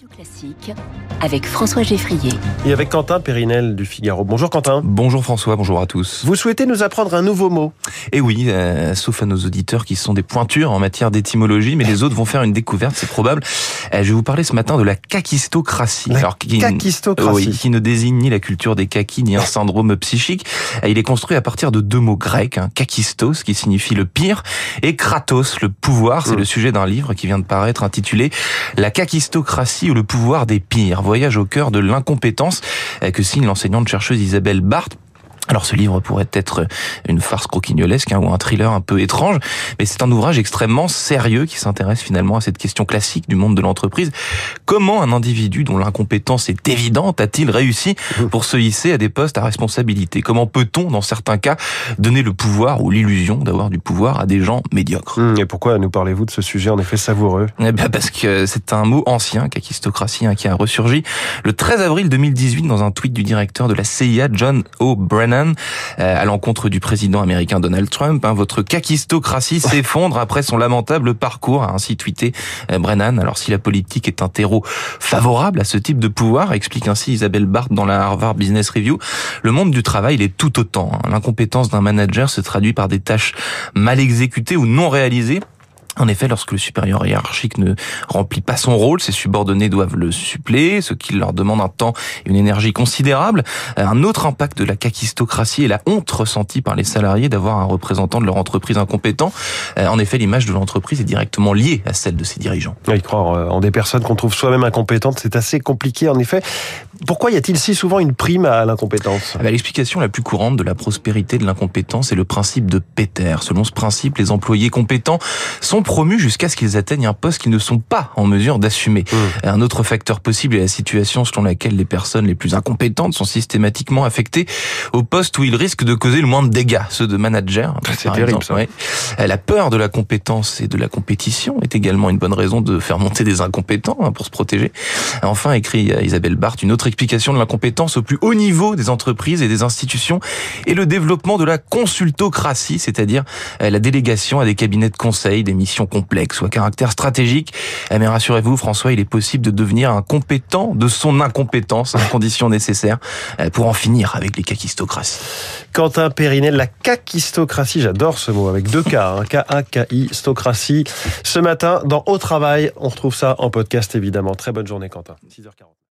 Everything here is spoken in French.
Radio Classique avec François Geffrier. Et avec Quentin Périnel du Figaro. Bonjour Quentin. Bonjour François, bonjour à tous. Vous souhaitez nous apprendre un nouveau mot? Et oui, euh, sauf à nos auditeurs qui sont des pointures en matière d'étymologie, mais les autres vont faire une découverte, c'est probable. Euh, je vais vous parler ce matin de la kakistocratie. La qui, kakistocratie. Oui, qui ne désigne ni la culture des kakis, ni un syndrome psychique. Euh, il est construit à partir de deux mots grecs, hein, kakistos, qui signifie le pire, et kratos, le pouvoir. C'est Mm. le sujet d'un livre qui vient de paraître intitulé La kakistocratie le pouvoir des pires. Voyage au cœur de l'incompétence euh, que signe l'enseignante chercheuse Isabelle Barthes. Alors ce livre pourrait être une farce croquignolesque hein, ou un thriller un peu étrange, mais c'est un ouvrage extrêmement sérieux qui s'intéresse finalement à cette question classique du monde de l'entreprise. Comment un individu dont l'incompétence est évidente a-t-il réussi pour se hisser à des postes à responsabilité? Comment peut-on, dans certains cas, donner le pouvoir ou l'illusion d'avoir du pouvoir à des gens médiocres? Hum, Et pourquoi nous parlez-vous de ce sujet en effet savoureux? Eh ben parce que c'est un mot ancien, kakistocratie, hein, qui a ressurgi le 13 avril 2018 dans un tweet du directeur de la CIA, John O'Brennan, euh, à l'encontre du président américain Donald Trump. Hein, votre kakistocratie s'effondre après son lamentable parcours, a ainsi tweeté euh, Brennan. Alors si la politique est un terreau favorable à ce type de pouvoir, explique ainsi Isabelle Barth dans la Harvard Business Review, le monde du travail il est tout autant. hein. L'incompétence d'un manager se traduit par des tâches mal exécutées ou non réalisées. En effet, lorsque le supérieur hiérarchique ne remplit pas son rôle, ses subordonnés doivent le suppléer, ce qui leur demande un temps et une énergie considérable. Un autre impact de la kakistocratie est la honte ressentie par les salariés d'avoir un représentant de leur entreprise incompétent. Euh, En effet, l'image de l'entreprise est directement liée à celle de ses dirigeants. Oui, croire euh, en des personnes qu'on trouve soi-même incompétentes, c'est assez compliqué en effet. Pourquoi y a-t-il si souvent une prime à l'incompétence Ah bah, L'explication la plus courante de la prospérité de l'incompétence est le principe de Peter. Selon ce principe, les employés compétents sont promus jusqu'à ce qu'ils atteignent un poste qu'ils ne sont pas en mesure d'assumer. Mmh. Un autre facteur possible est la situation selon laquelle les personnes les plus incompétentes sont systématiquement affectées au poste où ils risquent de causer le moins de dégâts, ceux de manager. C'est par terrible, exemple, ça. ouais. La peur de la compétence et de la compétition est également une bonne raison de faire monter des incompétents hein, pour se protéger. Enfin, écrit euh, Isabelle Barthes, une autre explication de l'incompétence au plus haut niveau des entreprises et des institutions est le développement de la consultocratie, c'est-à-dire euh, la délégation à des cabinets de conseil des missions complexes ou à caractère stratégique. Euh, Mais rassurez-vous, François, il est possible de devenir un compétent de son incompétence à condition nécessaire euh, pour en finir avec les kakistocraties. Quentin Périnel, la kakistocratie, j'adore ce mot avec deux K, hein, K-A-K-I, stocratie. Ce matin, dans Au Travail, on retrouve ça en podcast évidemment. Très bonne journée Quentin. 6h40.